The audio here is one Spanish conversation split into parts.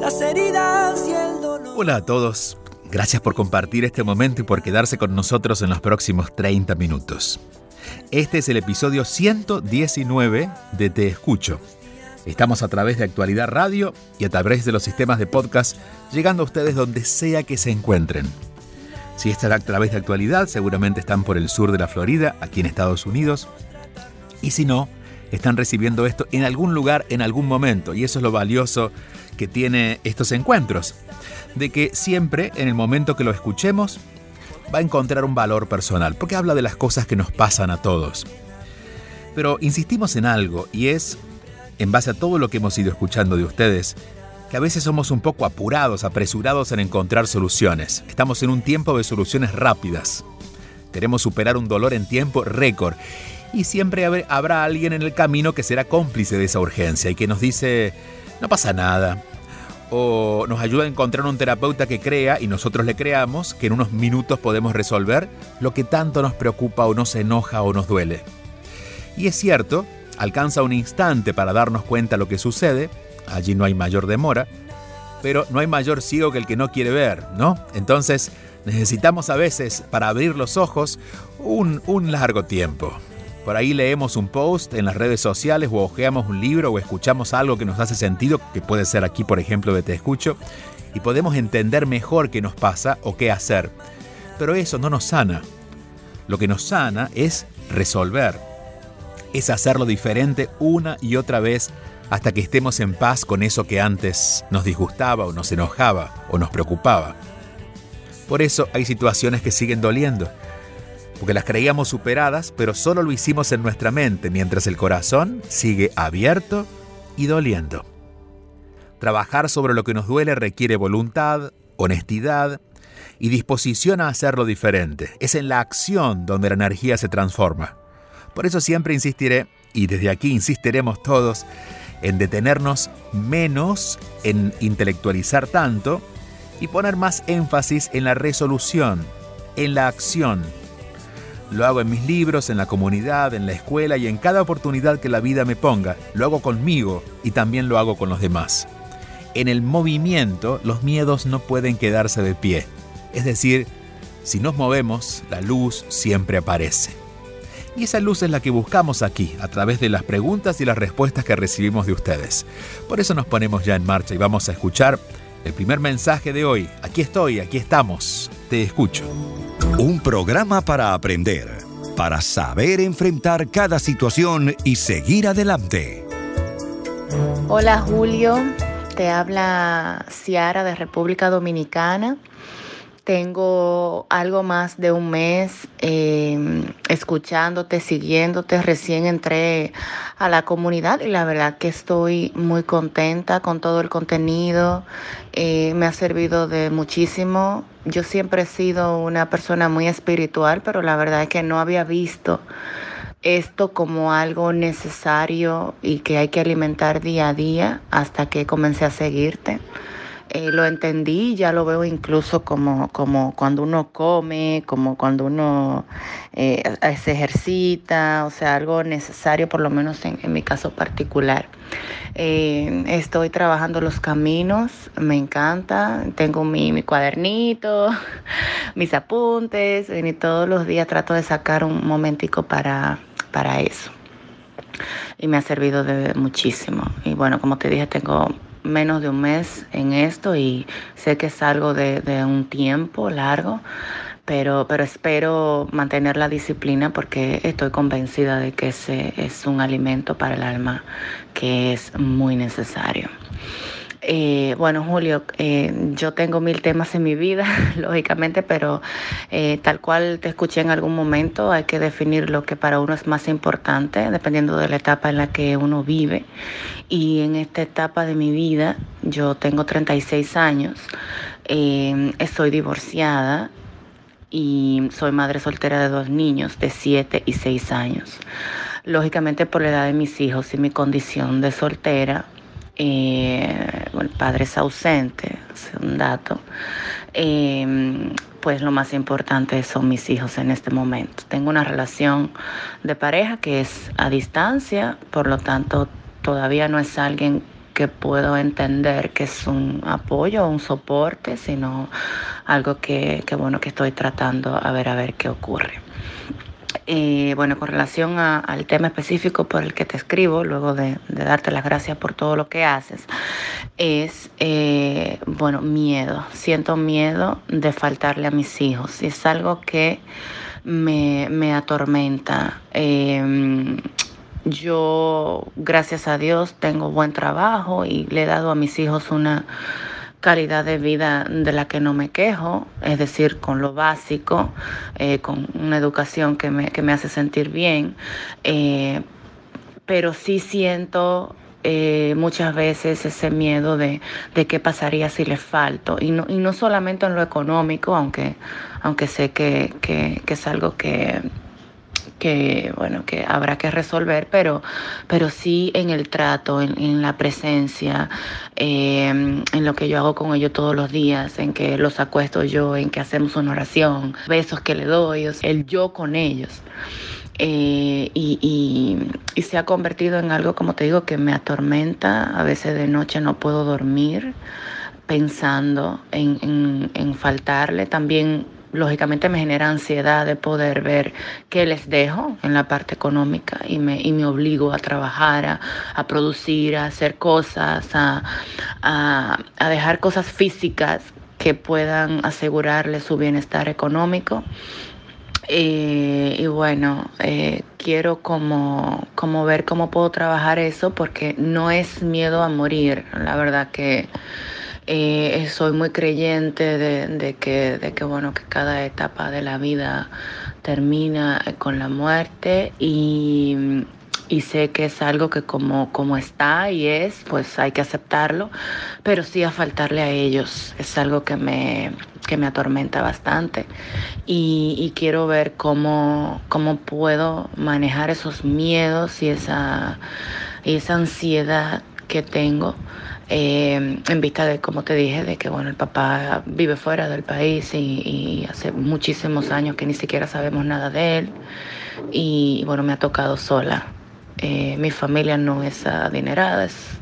las heridas y el dolor. Hola a todos. Gracias por compartir este momento y por quedarse con nosotros en los próximos 30 minutos. Este es el episodio 119 de Te Escucho. Estamos a través de Actualidad Radio y a través de los sistemas de podcast, llegando a ustedes donde sea que se encuentren. Si están a través de Actualidad, seguramente están por el sur de la Florida, aquí en Estados Unidos. Y si no, están recibiendo esto en algún lugar, en algún momento. Y eso es lo valioso que tiene estos encuentros. De que siempre, en el momento que lo escuchemos, va a encontrar un valor personal. Porque habla de las cosas que nos pasan a todos. Pero insistimos en algo, y es, en base a todo lo que hemos ido escuchando de ustedes, que a veces somos un poco apurados, apresurados en encontrar soluciones. Estamos en un tiempo de soluciones rápidas. Queremos superar un dolor en tiempo récord y siempre habrá alguien en el camino que será cómplice de esa urgencia y que nos dice, no pasa nada. O nos ayuda a encontrar un terapeuta que crea y nosotros le creamos que en unos minutos podemos resolver lo que tanto nos preocupa o nos enoja o nos duele. Y es cierto, alcanza un instante para darnos cuenta lo que sucede, allí no hay mayor demora, pero no hay mayor ciego que el que no quiere ver, ¿no? Entonces necesitamos a veces, para abrir los ojos, un, un largo tiempo. Por ahí leemos un post en las redes sociales o ojeamos un libro o escuchamos algo que nos hace sentido, que puede ser aquí por ejemplo de Te Escucho, y podemos entender mejor qué nos pasa o qué hacer. Pero eso no nos sana. Lo que nos sana es resolver, es hacerlo diferente una y otra vez hasta que estemos en paz con eso que antes nos disgustaba o nos enojaba o nos preocupaba. Por eso hay situaciones que siguen doliendo porque las creíamos superadas, pero solo lo hicimos en nuestra mente, mientras el corazón sigue abierto y doliendo. Trabajar sobre lo que nos duele requiere voluntad, honestidad y disposición a hacerlo diferente. Es en la acción donde la energía se transforma. Por eso siempre insistiré, y desde aquí insistiremos todos, en detenernos menos en intelectualizar tanto y poner más énfasis en la resolución, en la acción, lo hago en mis libros, en la comunidad, en la escuela y en cada oportunidad que la vida me ponga. Lo hago conmigo y también lo hago con los demás. En el movimiento, los miedos no pueden quedarse de pie. Es decir, si nos movemos, la luz siempre aparece. Y esa luz es la que buscamos aquí, a través de las preguntas y las respuestas que recibimos de ustedes. Por eso nos ponemos ya en marcha y vamos a escuchar el primer mensaje de hoy. Aquí estoy, aquí estamos. Te escucho. Un programa para aprender, para saber enfrentar cada situación y seguir adelante. Hola Julio, te habla Ciara de República Dominicana. Tengo algo más de un mes eh, escuchándote, siguiéndote. Recién entré a la comunidad y la verdad que estoy muy contenta con todo el contenido. Eh, me ha servido de muchísimo. Yo siempre he sido una persona muy espiritual, pero la verdad es que no había visto esto como algo necesario y que hay que alimentar día a día hasta que comencé a seguirte. Eh, lo entendí, ya lo veo incluso como, como cuando uno come, como cuando uno eh, se ejercita, o sea, algo necesario, por lo menos en, mi caso particular. Eh, estoy trabajando los caminos, me encanta, tengo mi, mi cuadernito, mis apuntes, y todos los días trato de sacar un momentico para, para eso. Y me ha servido de muchísimo. Y bueno, como te dije, tengo menos de un mes en esto y sé que es algo de, un tiempo largo, pero, pero espero mantener la disciplina porque estoy convencida de que ese es un alimento para el alma que es muy necesario. Eh, bueno, Julio, eh, yo tengo mil temas en mi vida, lógicamente, pero eh, tal cual te escuché en algún momento, hay que definir lo que para uno es más importante, dependiendo de la etapa en la que uno vive. Y en esta etapa de mi vida, Yo tengo 36 años, estoy divorciada y soy madre soltera de dos niños de 7 y 6 años. Lógicamente por la edad de mis hijos y mi condición de soltera, eh, el padre es ausente, es un dato, eh, pues lo más importante son mis hijos en este momento. Tengo una relación de pareja que es a distancia, por lo tanto todavía no es alguien que puedo entender que es un apoyo o un soporte, sino algo que, que, bueno que estoy tratando a ver a ver qué ocurre. Eh, bueno, con relación a, al tema específico por el que te escribo, luego de, darte las gracias por todo lo que haces, es, eh, bueno, miedo. Siento miedo de faltarle a mis hijos. Es algo que me, me atormenta. Eh, yo, gracias a Dios, tengo buen trabajo y le he dado a mis hijos una calidad de vida de la que no me quejo, es decir, con lo básico, eh, con una educación que me, que me, hace sentir bien, eh, pero sí siento eh, muchas veces ese miedo de, de, qué pasaría si les falto, y no, y no solamente en lo económico, aunque, aunque sé que, que, que es algo que que bueno que habrá que resolver pero pero sí en el trato en, la presencia eh, en lo que yo hago con ellos todos los días en que los acuesto yo en que hacemos una oración besos que le doy el yo con ellos. Eh, y, y, se ha convertido en algo como te digo que me atormenta. A veces de noche no puedo dormir pensando en, en, en faltarle. También lógicamente me genera ansiedad de poder ver qué les dejo en la parte económica y me, y me obligo a trabajar, a, a producir, a hacer cosas, a, a, a, dejar cosas físicas que puedan asegurarle su bienestar económico. Y bueno, eh, quiero como, como ver cómo puedo trabajar eso porque no es miedo a morir, la verdad que eh, soy muy creyente de, que, bueno, que cada etapa de la vida termina con la muerte y, sé que es algo que como, como está y es, pues hay que aceptarlo, pero sí a faltarle a ellos. Es algo que me, que me atormenta bastante y, y quiero ver cómo, cómo puedo manejar esos miedos y esa, y esa ansiedad que tengo eh, en vista de, como te dije, de que bueno, el papá vive fuera del país y, hace muchísimos años que ni siquiera sabemos nada de él y bueno, me ha tocado sola. Eh, mi familia no es adinerada, es,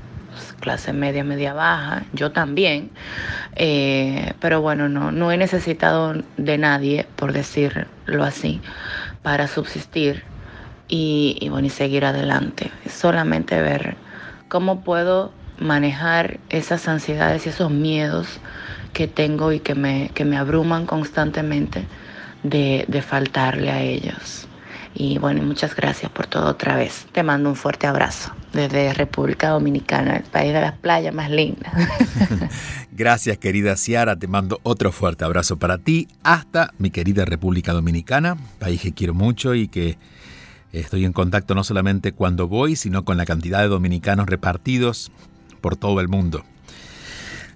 clase media, media baja, yo también, eh, pero bueno, no, no he necesitado de nadie, por decirlo así, para subsistir y, y bueno, y seguir adelante. Solamente ver cómo puedo manejar esas ansiedades y esos miedos que tengo y que me, que me abruman constantemente de, de faltarle a ellos. Y bueno, muchas gracias por todo otra vez. Te mando un fuerte abrazo desde República Dominicana, el país de las playas más lindas. gracias, querida Ciara. Te mando otro fuerte abrazo para ti hasta mi querida República Dominicana, país que quiero mucho y que estoy en contacto no solamente cuando voy, sino con la cantidad de dominicanos repartidos por todo el mundo.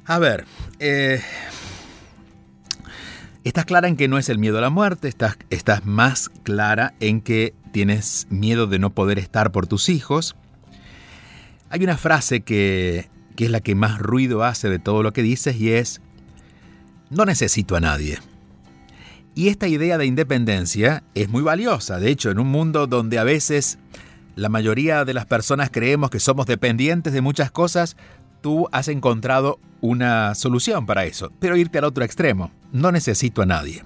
A ver, eh, estás clara en que no es el miedo a la muerte, estás, estás más clara en que tienes miedo de no poder estar por tus hijos. Hay una frase que, que es la que más ruido hace de todo lo que dices y es, no necesito a nadie. Y esta idea de independencia es muy valiosa, de hecho, en un mundo donde a veces la mayoría de las personas creemos que somos dependientes de muchas cosas, tú has encontrado una solución para eso, pero irte al otro extremo. No necesito a nadie.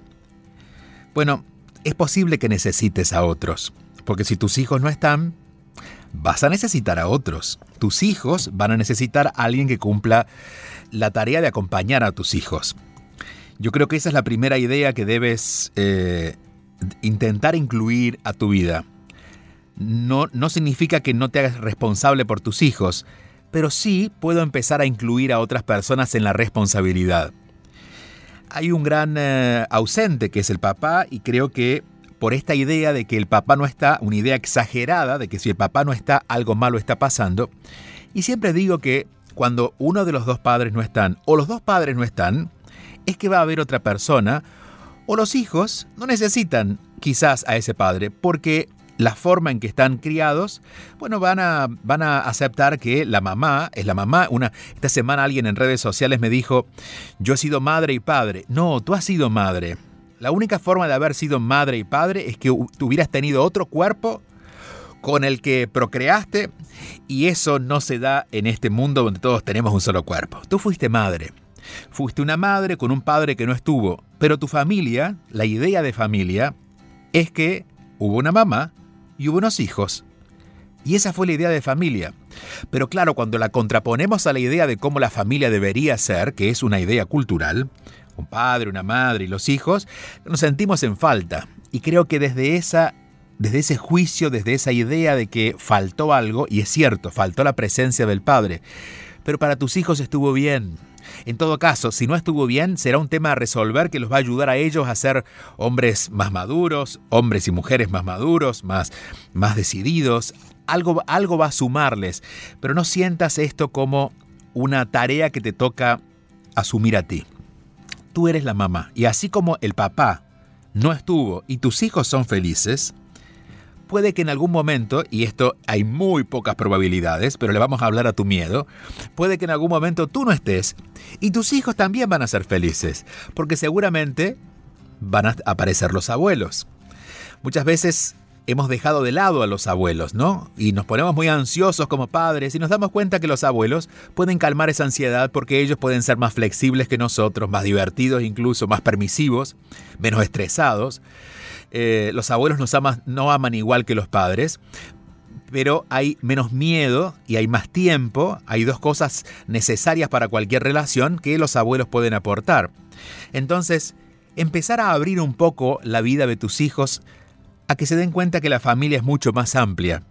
Bueno, es posible que necesites a otros, porque si tus hijos no están, vas a necesitar a otros. Tus hijos van a necesitar a alguien que cumpla la tarea de acompañar a tus hijos. Yo creo que esa es la primera idea que debes eh, intentar incluir a tu vida no, no significa que no te hagas responsable por tus hijos, pero sí puedo empezar a incluir a otras personas en la responsabilidad. Hay un gran eh, ausente que es el papá y creo que por esta idea de que el papá no está, una idea exagerada de que si el papá no está, algo malo está pasando, y siempre digo que cuando uno de los dos padres no están o los dos padres no están, es que va a haber otra persona o los hijos no necesitan quizás a ese padre porque la forma en que están criados, bueno, van a, van a aceptar que la mamá es la mamá. Una, esta semana alguien en redes sociales me dijo, yo he sido madre y padre. No, tú has sido madre. La única forma de haber sido madre y padre es que hubieras tenido otro cuerpo con el que procreaste y eso no se da en este mundo donde todos tenemos un solo cuerpo. Tú fuiste madre. Fuiste una madre con un padre que no estuvo, pero tu familia, la idea de familia, es que hubo una mamá y hubo unos hijos. Y esa fue la idea de familia. Pero claro, cuando la contraponemos a la idea de cómo la familia debería ser, que es una idea cultural, un padre, una madre y los hijos, nos sentimos en falta. Y creo que desde esa desde ese juicio, desde esa idea de que faltó algo, y es cierto, faltó la presencia del Padre, pero para tus hijos estuvo bien, en todo caso, si no estuvo bien, será un tema a resolver que los va a ayudar a ellos a ser hombres más maduros, hombres y mujeres más maduros, más, más decididos. Algo, algo va a sumarles, pero no sientas esto como una tarea que te toca asumir a ti. Tú eres la mamá y así como el papá no estuvo y tus hijos son felices, puede que en algún momento, y esto hay muy pocas probabilidades, pero le vamos a hablar a tu miedo, puede que en algún momento tú no estés y tus hijos también van a ser felices, porque seguramente van a aparecer los abuelos. Muchas veces hemos dejado de lado a los abuelos, ¿no? Y nos ponemos muy ansiosos como padres y nos damos cuenta que los abuelos pueden calmar esa ansiedad porque ellos pueden ser más flexibles que nosotros, más divertidos incluso, más permisivos, menos estresados. Eh, los abuelos no aman igual que los padres, pero hay menos miedo y hay más tiempo. Hay dos cosas necesarias para cualquier relación que los abuelos pueden aportar. Entonces, empezar a abrir un poco la vida de tus hijos a que se den cuenta que la familia es mucho más amplia.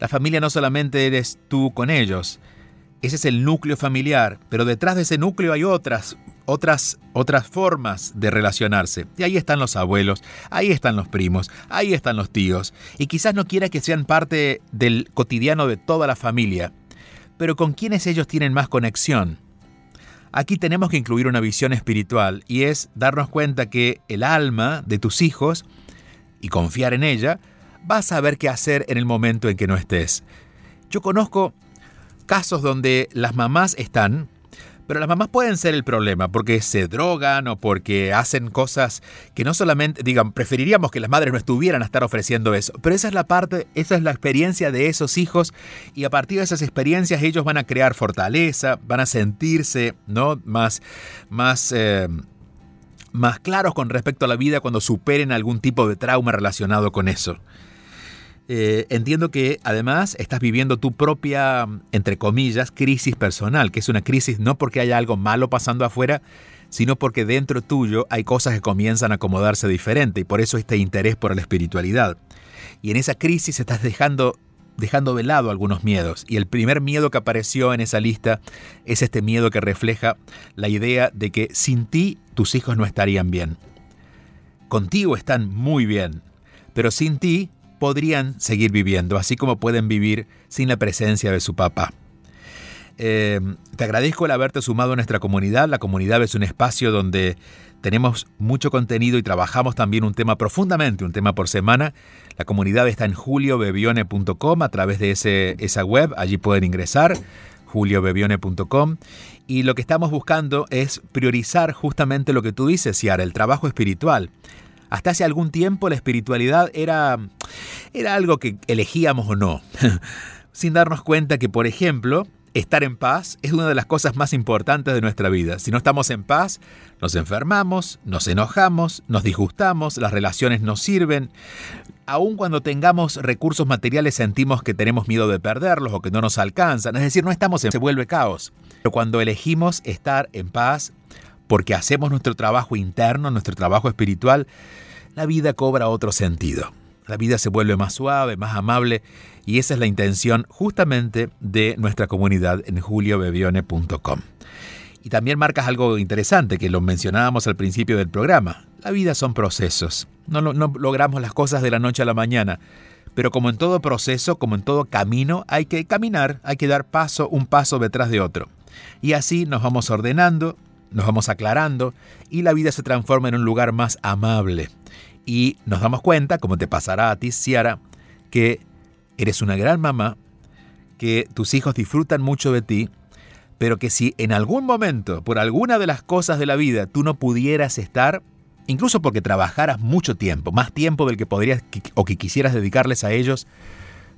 La familia no solamente eres tú con ellos, ese es el núcleo familiar, pero detrás de ese núcleo hay otras, otras, otras formas de relacionarse. Y ahí están los abuelos, ahí están los primos, ahí están los tíos. Y quizás no quiera que sean parte del cotidiano de toda la familia, pero con quienes ellos tienen más conexión. Aquí tenemos que incluir una visión espiritual y es darnos cuenta que el alma de tus hijos, y confiar en ella, va a saber qué hacer en el momento en que no estés. Yo conozco casos donde las mamás están, pero las mamás pueden ser el problema porque se drogan o porque hacen cosas que no solamente, digan, preferiríamos que las madres no estuvieran a estar ofreciendo eso, pero esa es la parte, esa es la experiencia de esos hijos y a partir de esas experiencias ellos van a crear fortaleza, van a sentirse, ¿no? Más, más, eh, más claros con respecto a la vida cuando superen algún tipo de trauma relacionado con eso. Eh, entiendo que además estás viviendo tu propia, entre comillas, crisis personal, que es una crisis no porque haya algo malo pasando afuera, sino porque dentro tuyo hay cosas que comienzan a acomodarse diferente y por eso este interés por la espiritualidad. Y en esa crisis estás dejando dejando de lado algunos miedos. Y el primer miedo que apareció en esa lista es este miedo que refleja la idea de que sin ti tus hijos no estarían bien. Contigo están muy bien, pero sin ti podrían seguir viviendo, así como pueden vivir sin la presencia de su papá. Eh, te agradezco el haberte sumado a nuestra comunidad. La comunidad es un espacio donde tenemos mucho contenido y trabajamos también un tema profundamente, un tema por semana. La comunidad está en juliobebione.com a través de ese, esa web. Allí pueden ingresar, juliobebione.com. Y lo que estamos buscando es priorizar justamente lo que tú dices, Ciara, el trabajo espiritual. Hasta hace algún tiempo la espiritualidad era, era algo que elegíamos o no, sin darnos cuenta que, por ejemplo, estar en paz es una de las cosas más importantes de nuestra vida. Si no estamos en paz, nos enfermamos, nos enojamos, nos disgustamos, las relaciones no sirven. Aun cuando tengamos recursos materiales sentimos que tenemos miedo de perderlos o que no nos alcanzan. Es decir, no estamos en... se vuelve caos. Pero cuando elegimos estar en paz, porque hacemos nuestro trabajo interno, nuestro trabajo espiritual, la vida cobra otro sentido. La vida se vuelve más suave, más amable y esa es la intención justamente de nuestra comunidad en juliobebione.com. Y también marcas algo interesante que lo mencionábamos al principio del programa. La vida son procesos. No, no logramos las cosas de la noche a la mañana, Pero como en todo proceso, como en todo camino, hay que caminar, hay que dar paso, un paso detrás de otro. Y así nos vamos ordenando, nos vamos aclarando y la vida se transforma en un lugar más amable. Y nos damos cuenta, como te pasará a ti, Ciara, que eres una gran mamá, que tus hijos disfrutan mucho de ti, pero que si en algún momento, por alguna de las cosas de la vida, tú no pudieras estar, incluso porque trabajaras mucho tiempo, más tiempo del que podrías o que quisieras dedicarles a ellos,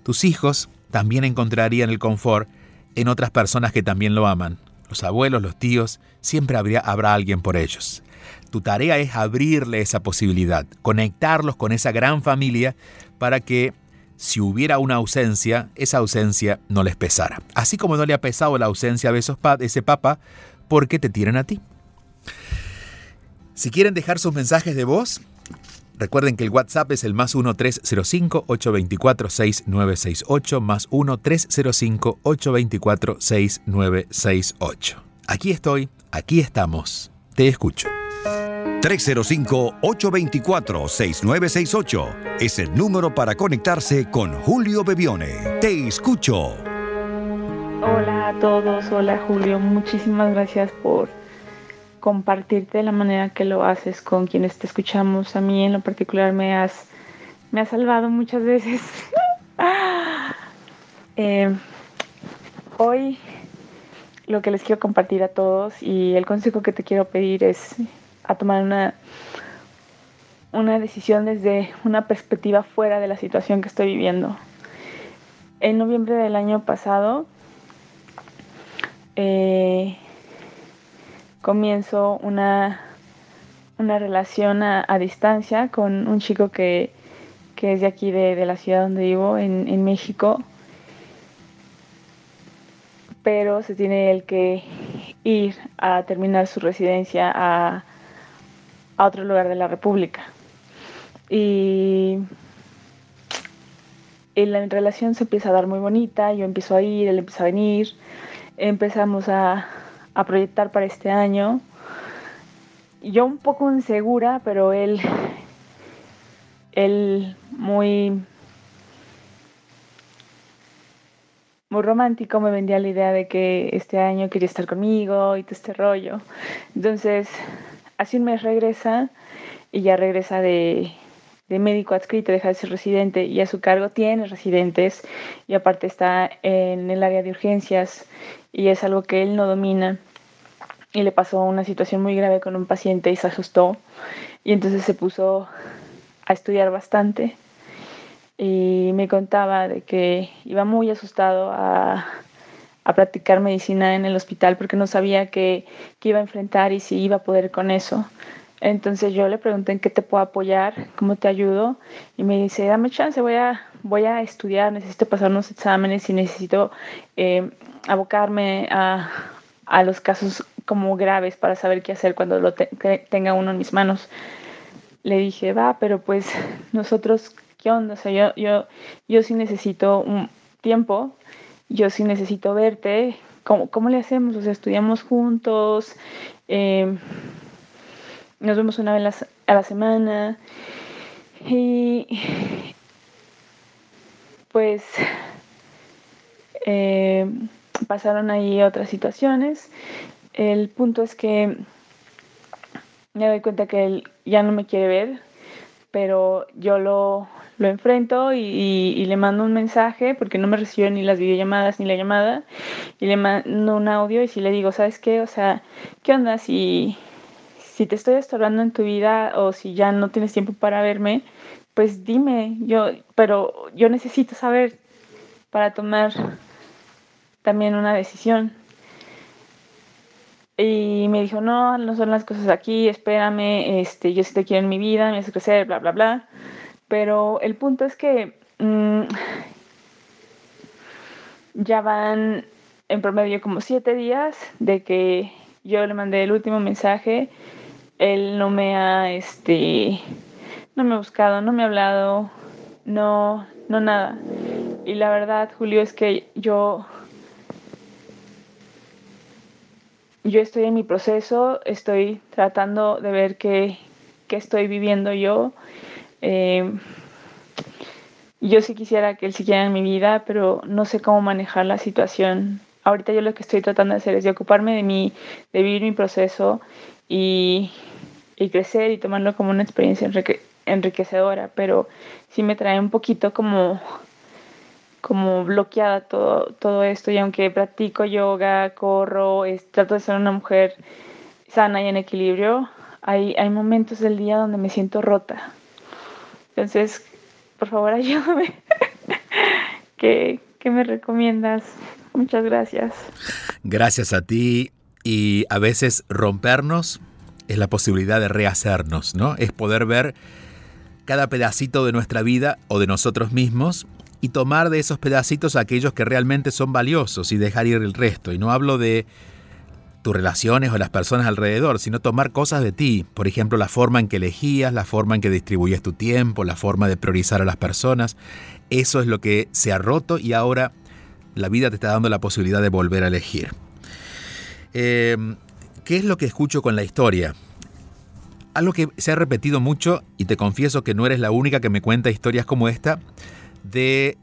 tus hijos también encontrarían el confort en otras personas que también lo aman. Los abuelos, los tíos, siempre habrá alguien por ellos. Tu tarea es abrirle esa posibilidad, conectarlos con esa gran familia para que si hubiera una ausencia, esa ausencia no les pesara. Así como no le ha pesado la ausencia de esos ese papa, porque te tiran a ti. Si quieren dejar sus mensajes de voz, recuerden que el WhatsApp es el más 1-305-824-6968, más 1-305-824-6968. Aquí estoy, aquí estamos, te escucho. 305-824-6968 es el número para conectarse con Julio Bebione. Te escucho. Hola a todos, hola Julio, muchísimas gracias por compartirte de la manera que lo haces con quienes te escuchamos. A mí en lo particular me has, me salvado muchas veces. Eh, hoy lo que les quiero compartir a todos y el consejo que te quiero pedir es a tomar una, una decisión desde una perspectiva fuera de la situación que estoy viviendo. En noviembre del año pasado eh, comienzo una, una relación a, distancia con un chico que, es de aquí, de, la ciudad donde vivo, en, en México pero se tiene el que ir a terminar su residencia a, a otro lugar de la República. Y, la relación se empieza a dar muy bonita, yo empiezo a ir, él empieza a venir, empezamos a, a proyectar para este año. Yo un poco insegura, pero él, él muy, muy romántico me vendía la idea de que este año quería estar conmigo y todo este rollo. Entonces Así un mes regresa y ya regresa de, médico adscrito, deja de ser residente y a su cargo tiene residentes y aparte está en el área de urgencias y es algo que él no domina y le pasó una situación muy grave con un paciente y se asustó. Y entonces se puso a estudiar bastante y me contaba de que iba muy asustado a, a practicar medicina en el hospital porque no sabía qué, iba a enfrentar y si iba a poder con eso. Entonces yo le pregunté en qué te puedo apoyar, cómo te ayudo y me dice, dame chance, voy a, voy a estudiar, necesito pasar unos exámenes y necesito eh, abocarme a, a, los casos como graves para saber qué hacer cuando lo tenga uno en mis manos. Le dije, va, pero pues nosotros, ¿qué onda? O sea, yo, yo, yo sí necesito un tiempo yo sí necesito verte, ¿cómo, cómo le hacemos? O sea, estudiamos juntos, eh, nos vemos una vez a la semana y pues eh, pasaron ahí otras situaciones. El punto es que me doy cuenta que él ya no me quiere ver, pero yo lo, lo enfrento y, le mando un mensaje porque no me recibe ni las videollamadas ni la llamada y le mando un audio y si le digo, ¿sabes qué? O sea, ¿qué onda? Si, si te estoy estorbando en tu vida o si ya no tienes tiempo para verme, pues dime, yo, pero yo necesito saber para tomar también una decisión. Y me dijo, no, no son las cosas aquí, espérame, este, yo sí te quiero en mi vida, me hace crecer, bla, bla, bla. Pero el punto es que mm, ya van en promedio como siete días de que yo le mandé el último mensaje. Él no me ha, este, no me ha buscado, no me ha hablado, no, no nada. Y la verdad, Julio, es que yo, yo estoy en mi proceso, estoy tratando de ver qué, qué estoy viviendo yo eh, yo sí quisiera que él siguiera en mi vida, pero no sé cómo manejar la situación. Ahorita yo lo que estoy tratando de hacer es de ocuparme de mí, de vivir mi proceso y, y crecer y tomarlo como una experiencia enriquecedora, pero sí me trae un poquito como como bloqueada todo, todo esto y aunque practico yoga, corro, trato de ser una mujer sana y en equilibrio, hay, hay momentos del día donde me siento rota. Entonces, por favor, ayúdame. ¿Qué, ¿Qué me recomiendas? Muchas gracias. Gracias a ti. Y a veces rompernos es la posibilidad de rehacernos, ¿no? Es poder ver cada pedacito de nuestra vida o de nosotros mismos y tomar de esos pedacitos aquellos que realmente son valiosos y dejar ir el resto. Y no hablo de tus relaciones o las personas alrededor, sino tomar cosas de ti. Por ejemplo, la forma en que elegías, la forma en que distribuyes tu tiempo, la forma de priorizar a las personas. Eso es lo que se ha roto y ahora la vida te está dando la posibilidad de volver a elegir. Em, ¿Qué es lo que escucho con la historia? Algo que se ha repetido mucho y te confieso que no eres la única que me cuenta historias como esta de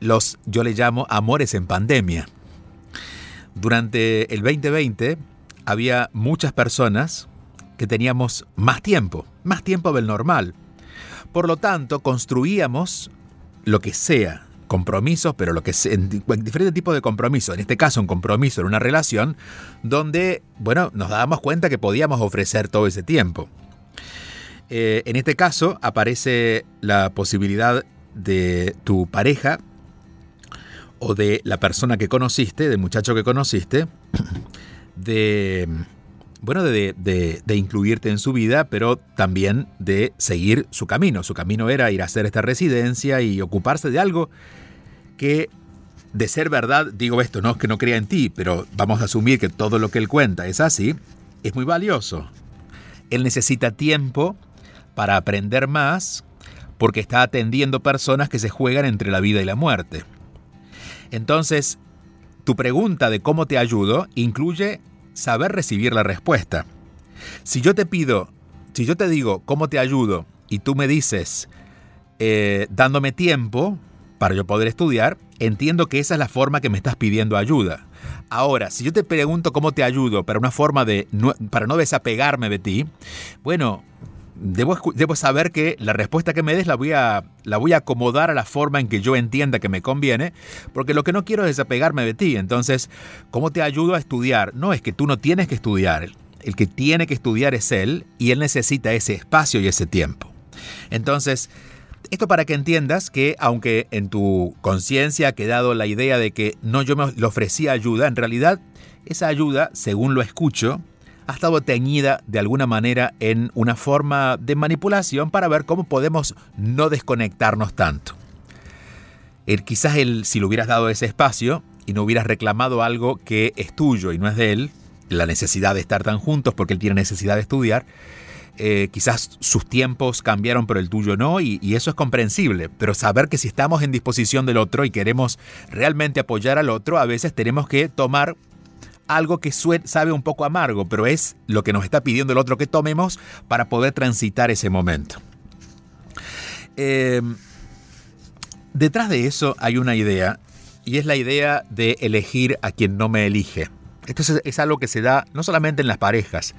los, yo le llamo, amores en pandemia. Durante el 2020 había muchas personas que teníamos más tiempo, más tiempo del normal. Por lo tanto, construíamos lo que sea, compromisos, pero lo que sea, diferentes tipos de compromisos. En este caso, un compromiso en una relación donde, bueno, nos dábamos cuenta que podíamos ofrecer todo ese tiempo. Eh, en este caso, aparece la posibilidad de tu pareja o de la persona que conociste, del muchacho que conociste, de, bueno, de, de, incluirte en su vida, pero también de seguir su camino. Su camino era ir a hacer esta residencia y ocuparse de algo que, de ser verdad, digo esto, no es que no crea en ti, pero vamos a asumir que todo lo que él cuenta es así, es muy valioso. Él necesita tiempo para aprender más, porque está atendiendo personas que se juegan entre la vida y la muerte. Entonces, tu pregunta de cómo te ayudo incluye saber recibir la respuesta. Si yo te pido, si yo te digo cómo te ayudo y tú me dices eh, dándome tiempo para yo poder estudiar, entiendo que esa es la forma que me estás pidiendo ayuda. Ahora, si yo te pregunto cómo te ayudo para una forma de para no desapegarme de ti, bueno, debo, saber que la respuesta que me des la voy, a, la voy a acomodar a la forma en que yo entienda que me conviene, porque lo que no quiero es desapegarme de ti. Entonces, ¿cómo te ayudo a estudiar? No, es que tú no tienes que estudiar. El que tiene que estudiar es él y él necesita ese espacio y ese tiempo. Entonces, esto para que entiendas que aunque en tu conciencia ha quedado la idea de que no yo me le ofrecía ayuda, en realidad esa ayuda, según lo escucho, ha estado teñida de alguna manera en una forma de manipulación para ver cómo podemos no desconectarnos tanto. El, quizás él, si le hubieras dado ese espacio y no hubieras reclamado algo que es tuyo y no es de él, la necesidad de estar tan juntos porque él tiene necesidad de estudiar, eh, quizás sus tiempos cambiaron pero el tuyo no y, y, eso es comprensible, pero saber que si estamos en disposición del otro y queremos realmente apoyar al otro, a veces tenemos que tomar algo que sabe un poco amargo, pero es lo que nos está pidiendo el otro que tomemos para poder transitar ese momento. Em, detrás de eso hay una idea, y es la idea de elegir a quien no me elige. Esto es, algo que se da no solamente en las parejas,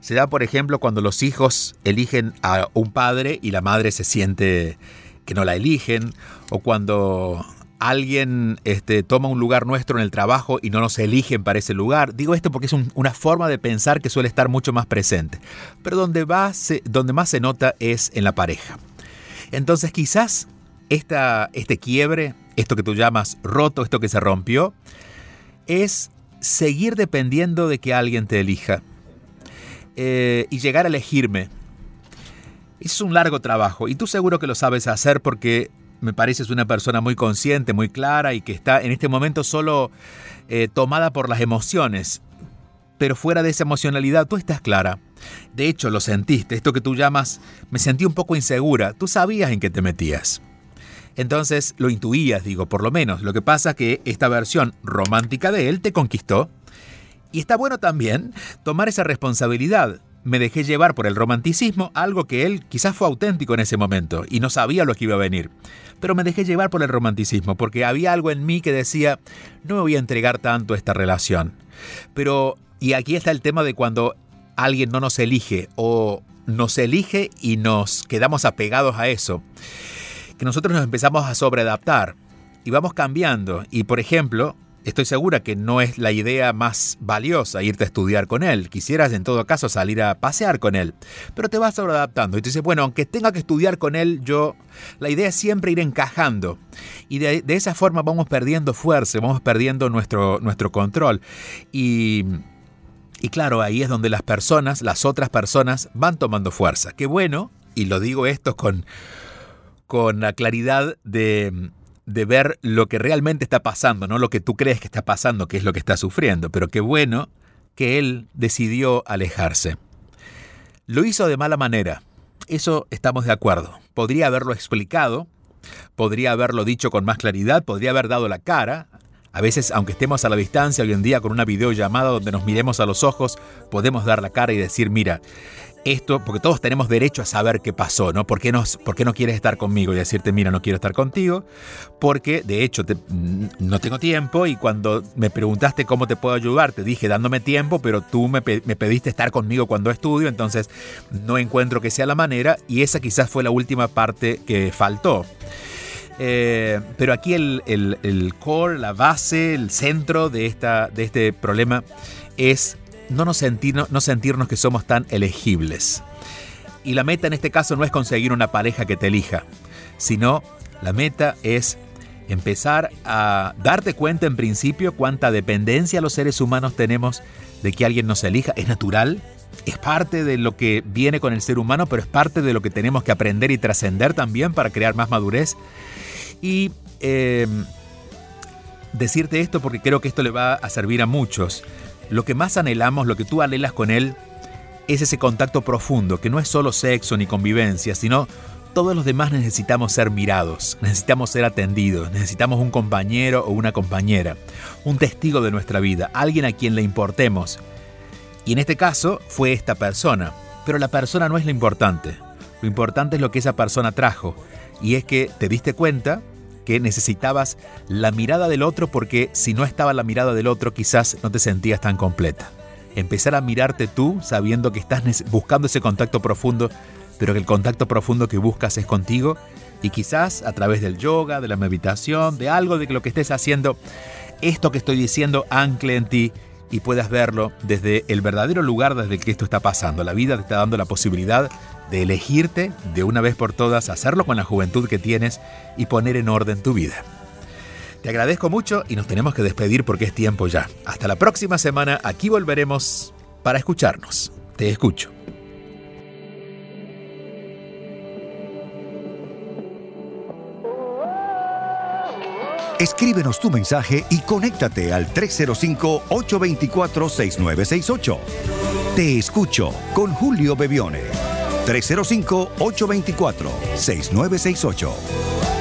se da por ejemplo cuando los hijos eligen a un padre y la madre se siente que no la eligen, o cuando alguien este, toma un lugar nuestro en el trabajo y no nos eligen para ese lugar. Digo esto porque es una forma de pensar que suele estar mucho más presente. Pero donde, más se nota es en la pareja. Entonces quizás este quiebre, esto que tú llamas roto, esto que se rompió, es seguir dependiendo de que alguien te elija eh, y llegar a elegirme. Es un largo trabajo y tú seguro que lo sabes hacer porque me pareces una persona muy consciente, muy clara y que está en este momento solo eh, tomada por las emociones. Pero fuera de esa emocionalidad, tú estás clara. De hecho, lo sentiste, esto que tú llamas, me sentí un poco insegura, tú sabías en qué te metías. Entonces lo intuías, digo, por lo menos. Lo que pasa es que esta versión romántica de él te conquistó. Y está bueno también tomar esa responsabilidad me dejé llevar por el romanticismo, algo que él quizás fue auténtico en ese momento y no sabía lo que iba a venir. Pero me dejé llevar por el romanticismo, porque había algo en mí que decía, no me voy a entregar tanto a esta relación. Pero, y aquí está el tema de cuando alguien no nos elige o nos elige y nos quedamos apegados a eso, que nosotros nos empezamos a sobreadaptar y vamos cambiando. Y por ejemplo, Estoy segura que no es la idea más valiosa irte a estudiar con él. Quisieras en todo caso salir a pasear con él. Pero te vas adaptando y te dices, bueno, aunque tenga que estudiar con él, yo... La idea es siempre ir encajando. Y de, esa forma vamos perdiendo fuerza, vamos perdiendo nuestro, nuestro control. Y... Y claro, ahí es donde las personas, las otras personas, van tomando fuerza. Qué bueno, y lo digo esto con, con la claridad de, de ver lo que realmente está pasando, no lo que tú crees que está pasando, que es lo que está sufriendo, pero qué bueno que él decidió alejarse. Lo hizo de mala manera, eso estamos de acuerdo. Podría haberlo explicado, podría haberlo dicho con más claridad, podría haber dado la cara. A veces, aunque estemos a la distancia hoy en día con una videollamada donde nos miremos a los ojos, podemos dar la cara y decir, mira, esto, porque todos tenemos derecho a saber qué pasó, ¿no? ¿Por qué, no quieres estar conmigo y decirte, mira, no quiero estar contigo? Porque de hecho no tengo tiempo y cuando me preguntaste cómo te puedo ayudar, te dije dándome tiempo, pero tú me, pediste estar conmigo cuando estudio, entonces no encuentro que sea la manera y esa quizás fue la última parte que faltó. Eh, pero aquí el, el, core, la base, el centro de, esta, de este problema es no, nos no sentirnos que somos tan elegibles. Y la meta en este caso no es conseguir una pareja que te elija, sino la meta es empezar a darte cuenta en principio cuánta dependencia los seres humanos tenemos de que alguien nos elija. Es natural, es parte de lo que viene con el ser humano, pero es parte de lo que tenemos que aprender y trascender también para crear más madurez. Y em, decirte esto porque creo que esto le va a servir a muchos. Lo que más anhelamos, lo que tú anhelas con él, es ese contacto profundo, que no es solo sexo ni convivencia, sino todos los demás necesitamos ser mirados, necesitamos ser atendidos, necesitamos un compañero o una compañera, un testigo de nuestra vida, alguien a quien le importemos. Y en este caso fue esta persona, pero la persona no es lo importante, lo importante es lo que esa persona trajo, y es que te diste cuenta que necesitabas la mirada del otro porque si no estaba la mirada del otro quizás no te sentías tan completa. Empezar a mirarte tú sabiendo que estás buscando ese contacto profundo, pero que el contacto profundo que buscas es contigo y quizás a través del yoga, de la meditación, de algo de lo que estés haciendo, esto que estoy diciendo ancle en ti y puedas verlo desde el verdadero lugar desde el que esto está pasando. La vida te está dando la posibilidad de elegirte de una vez por todas, hacerlo con la juventud que tienes y poner en orden tu vida. Te agradezco mucho y nos tenemos que despedir porque es tiempo ya. Hasta la próxima semana, aquí volveremos para escucharnos. Te escucho. Escríbenos tu mensaje y conéctate al 305-824-6968. Te escucho con Julio Bebione. 305-824-6968.